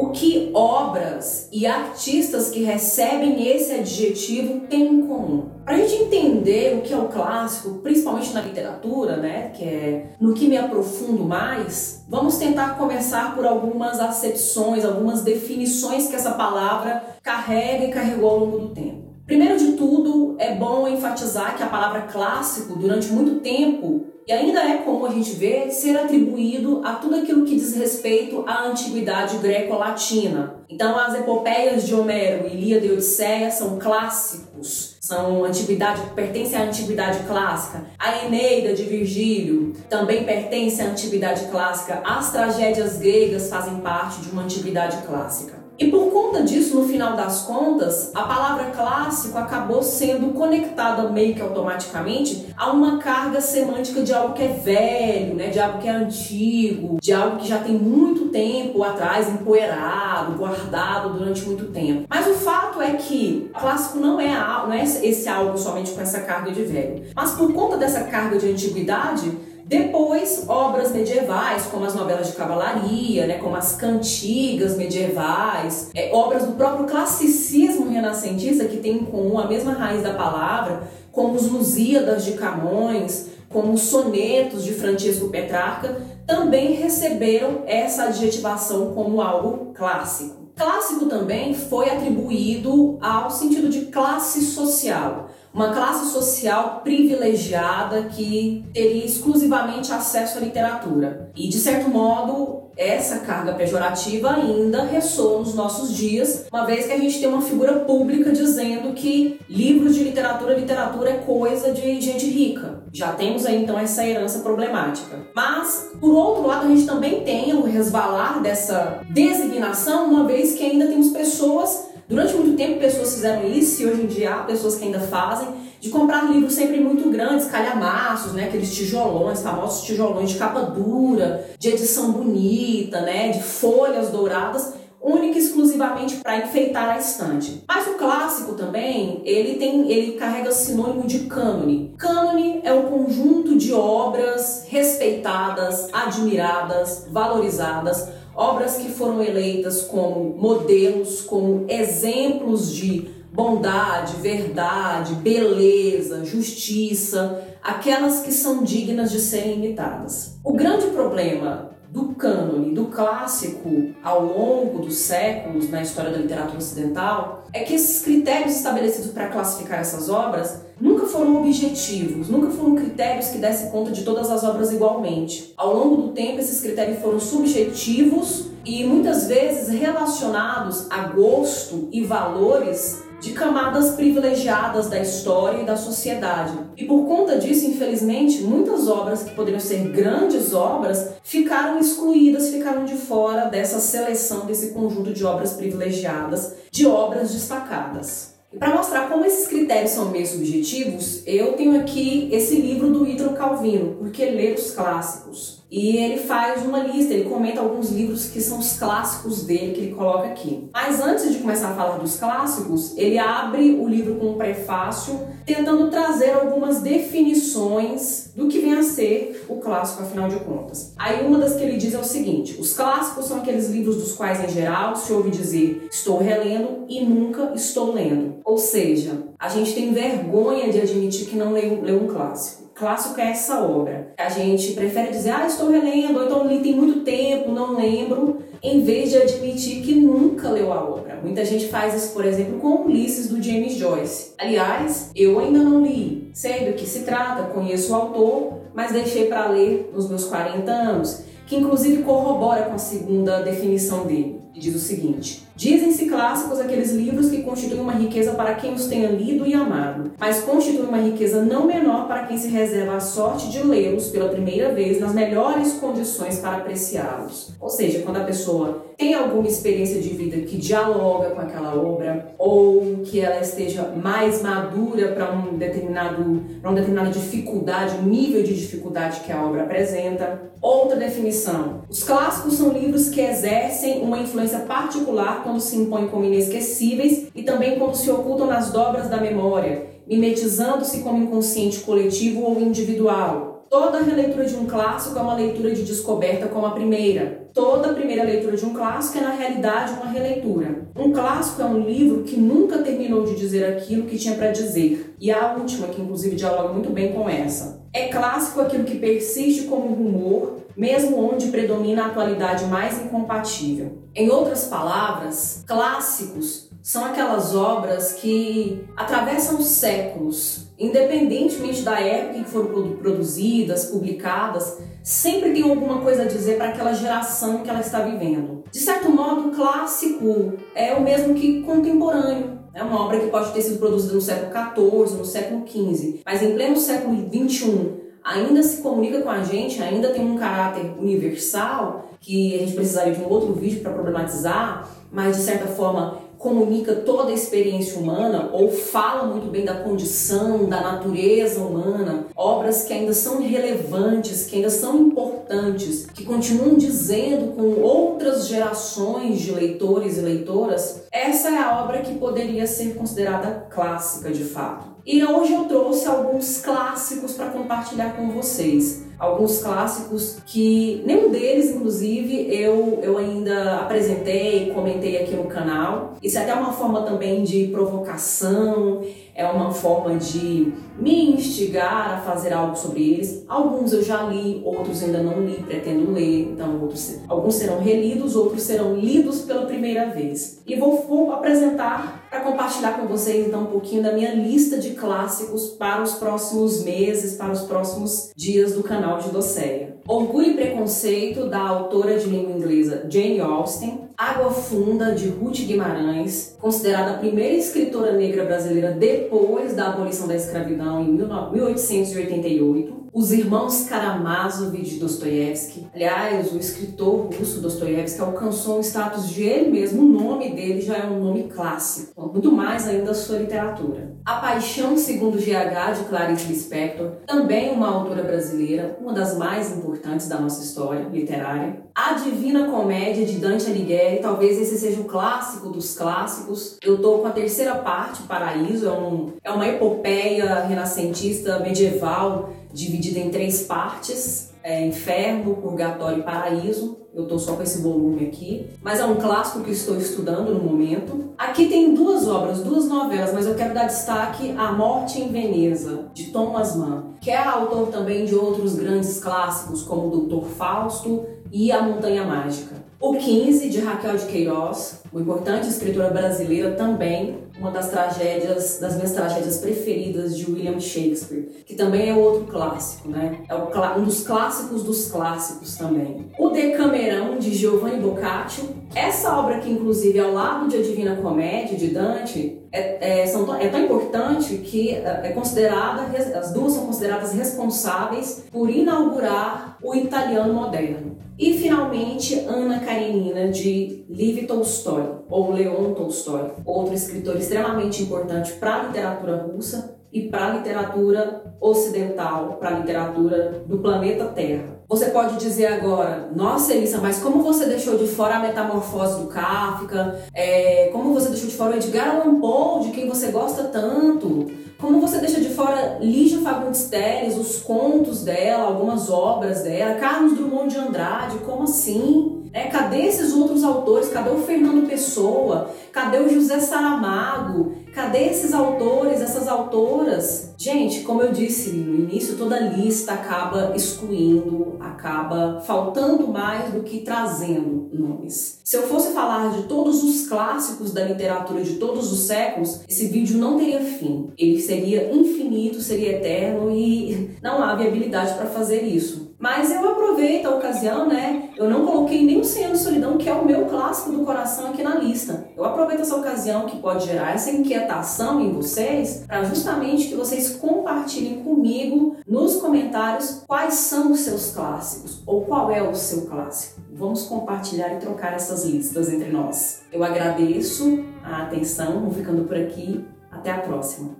O que obras e artistas que recebem esse adjetivo têm em comum? Para a gente entender o que é o clássico, principalmente na literatura, né, que é no que me aprofundo mais, vamos tentar começar por algumas acepções, algumas definições que essa palavra carrega e carregou ao longo do tempo. Primeiro de tudo, é bom enfatizar que a palavra clássico, durante muito tempo, e ainda é comum a gente ver ser atribuído a tudo aquilo que diz respeito à antiguidade greco-latina. Então, as epopeias de Homero, Ilíada e Odisseia são clássicos, são antiguidade, pertencem à antiguidade clássica. A Eneida de Virgílio também pertence à antiguidade clássica. As tragédias gregas fazem parte de uma antiguidade clássica. E por conta disso, no final das contas, a palavra clássico acabou sendo conectada meio que automaticamente a uma carga semântica de algo que é velho, né? de algo que é antigo, de algo que já tem muito tempo atrás empoeirado, guardado durante muito tempo. Mas o fato é que clássico não é, não é esse algo somente com essa carga de velho. Mas por conta dessa carga de antiguidade, depois, obras medievais, como as novelas de cavalaria, né, como as cantigas medievais, é, obras do próprio classicismo renascentista, que tem em comum a mesma raiz da palavra, como os Lusíadas de Camões, como os sonetos de Francisco Petrarca, também receberam essa adjetivação como algo clássico. Clássico também foi atribuído ao sentido de classe social uma classe social privilegiada que teria exclusivamente acesso à literatura. E de certo modo, essa carga pejorativa ainda ressoa nos nossos dias, uma vez que a gente tem uma figura pública dizendo que livros de literatura, literatura é coisa de gente rica. Já temos aí então essa herança problemática. Mas, por outro lado, a gente também tem o resvalar dessa designação, uma vez que ainda temos pessoas Durante muito tempo pessoas fizeram isso e hoje em dia há pessoas que ainda fazem, de comprar livros sempre muito grandes, calhamaços, né? Aqueles tijolões, famosos tijolões de capa dura, de edição bonita, né? De folhas douradas, única e exclusivamente para enfeitar a estante. Mas o clássico também, ele tem, ele carrega sinônimo de cânone. Cânone é um conjunto de obras respeitadas, admiradas, valorizadas obras que foram eleitas como modelos, como exemplos de bondade, verdade, beleza, justiça, aquelas que são dignas de serem imitadas. O grande problema do cânone, do clássico ao longo dos séculos na história da literatura ocidental, é que esses critérios estabelecidos para classificar essas obras nunca foram objetivos, nunca foram critérios que dessem conta de todas as obras igualmente. Ao longo do tempo, esses critérios foram subjetivos e muitas vezes relacionados a gosto e valores de camadas privilegiadas da história e da sociedade. E por conta disso, infelizmente, muitas obras que poderiam ser grandes obras ficaram excluídas, ficaram de fora dessa seleção desse conjunto de obras privilegiadas, de obras destacadas. E para mostrar como esses critérios são meio subjetivos, eu tenho aqui esse livro do Ítalo Calvino, Porque Ler os Clássicos. E ele faz uma lista, ele comenta alguns livros que são os clássicos dele que ele coloca aqui. Mas antes de começar a falar dos clássicos, ele abre o livro com um prefácio, tentando trazer algumas definições do que vem a ser o clássico, afinal de contas. Aí uma das que ele diz é o seguinte: os clássicos são aqueles livros dos quais, em geral, se ouve dizer estou relendo e nunca estou lendo. Ou seja, a gente tem vergonha de admitir que não leu, leu um clássico clássico é essa obra. A gente prefere dizer, ah, estou relendo, ou então li tem muito tempo, não lembro, em vez de admitir que nunca leu a obra. Muita gente faz isso, por exemplo, com Ulisses do James Joyce. Aliás, eu ainda não li, sei do que se trata, conheço o autor, mas deixei para ler nos meus 40 anos, que inclusive corrobora com a segunda definição dele. E diz o seguinte: Dizem-se clássicos aqueles livros que constituem uma riqueza para quem os tenha lido e amado, mas constituem uma riqueza não menor para quem se reserva a sorte de lê-los pela primeira vez nas melhores condições para apreciá-los. Ou seja, quando a pessoa tem alguma experiência de vida que dialoga com aquela obra ou que ela esteja mais madura para um determinado para uma determinada dificuldade, nível de dificuldade que a obra apresenta. Outra definição: os clássicos são livros que exercem uma influência particular quando se impõem como inesquecíveis e também quando se ocultam nas dobras da memória, mimetizando-se como inconsciente coletivo ou individual. Toda releitura de um clássico é uma leitura de descoberta como a primeira. Toda primeira leitura de um clássico é, na realidade, uma releitura. Um clássico é um livro que nunca terminou de dizer aquilo que tinha para dizer. E a última, que inclusive dialoga muito bem com essa. É clássico aquilo que persiste como rumor, mesmo onde predomina a atualidade mais incompatível. Em outras palavras, clássicos são aquelas obras que atravessam séculos, independentemente da época em que foram produzidas, publicadas, sempre tem alguma coisa a dizer para aquela geração que ela está vivendo. De certo modo, clássico é o mesmo que contemporâneo. É uma obra que pode ter sido produzida no século XIV, no século XV, mas em pleno século XXI ainda se comunica com a gente, ainda tem um caráter universal que a gente precisaria de um outro vídeo para problematizar, mas de certa forma comunica toda a experiência humana ou fala muito bem da condição, da natureza humana, obras que ainda são relevantes, que ainda são importantes, que continuam dizendo com outras gerações de leitores e leitoras, essa é a obra que poderia ser considerada clássica de fato. E hoje eu trouxe alguns clássicos para compartilhar com vocês alguns clássicos que nenhum deles, inclusive, eu, eu ainda apresentei, comentei aqui no canal. Isso é até uma forma também de provocação, é uma forma de me instigar a fazer algo sobre eles. Alguns eu já li, outros ainda não li, pretendo ler. Então, outros, alguns serão relidos, outros serão lidos pela primeira vez. E vou, vou apresentar para compartilhar com vocês então um pouquinho da minha lista de clássicos para os próximos meses, para os próximos dias do canal de Docéia. Orgulho e Preconceito, da autora de língua inglesa Jane Austen. Água Funda, de Ruth Guimarães, considerada a primeira escritora negra brasileira depois da abolição da escravidão em 1888. Os Irmãos Karamazov de Dostoiévski. Aliás, o escritor russo Dostoiévski alcançou um status de ele mesmo, o nome dele já é um nome clássico, muito mais ainda da sua literatura. A Paixão segundo GH de Clarice Lispector, também uma autora brasileira, uma das mais importantes da nossa história literária. A Divina Comédia de Dante Alighieri, talvez esse seja o clássico dos clássicos. Eu estou com a terceira parte, Paraíso, é, um, é uma epopeia renascentista medieval dividida em três partes: é, Inferno, Purgatório e Paraíso. Eu estou só com esse volume aqui, mas é um clássico que estou estudando no momento. Aqui tem duas obras, duas novelas, mas eu quero dar destaque à Morte em Veneza, de Thomas Mann, que é autor também de outros grandes clássicos, como Doutor Fausto e A Montanha Mágica. O 15, de Raquel de Queiroz, uma importante escritora brasileira também, uma das tragédias, das minhas tragédias preferidas de William Shakespeare, que também é outro clássico, né? É um dos clássicos dos clássicos também. O Decamerão, de Giovanni Boccaccio. Essa obra que, inclusive, ao lado de A Divina Comédia, de Dante, é, é, são, é tão importante que é, é considerada, as duas são consideradas responsáveis por inaugurar o italiano moderno. E finalmente, Ana Karenina, de Liv Tolstói, ou Leon Tolstói, outro escritor extremamente importante para a literatura russa e para a literatura ocidental, para a literatura do planeta Terra. Você pode dizer agora, nossa Elissa, mas como você deixou de fora a metamorfose do Kafka? É, como você deixou de fora o Edgar Allan Poe, de quem você gosta tanto? Como você deixa de fora Lígia Fagundes Telles, os contos dela, algumas obras dela, Carlos Drummond de Andrade, como assim? É, cadê esses outros autores? Cadê o Fernando Pessoa? Cadê o José Saramago? Cadê esses autores, essas autoras? Gente, como eu disse no início, toda lista acaba excluindo, acaba faltando mais do que trazendo nomes. Se eu fosse falar de todos os clássicos da literatura de todos os séculos, esse vídeo não teria fim. Ele seria infinito, seria eterno e não há viabilidade para fazer isso. Mas eu aproveito a ocasião, né? Eu não coloquei nem o Senhor Solidão, que é o meu clássico do coração aqui na lista. Eu aproveito essa ocasião que pode gerar essa inquietação em vocês, para justamente que vocês compartilhem comigo nos comentários quais são os seus clássicos ou qual é o seu clássico. Vamos compartilhar e trocar essas listas entre nós. Eu agradeço a atenção, vou ficando por aqui. Até a próxima.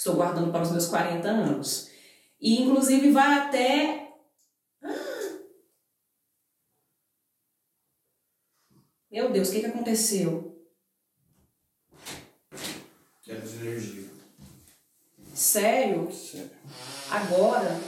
estou guardando para os meus 40 anos. E inclusive vai até Meu Deus, o que, que aconteceu? Quero energia. Sério? Sério. Agora?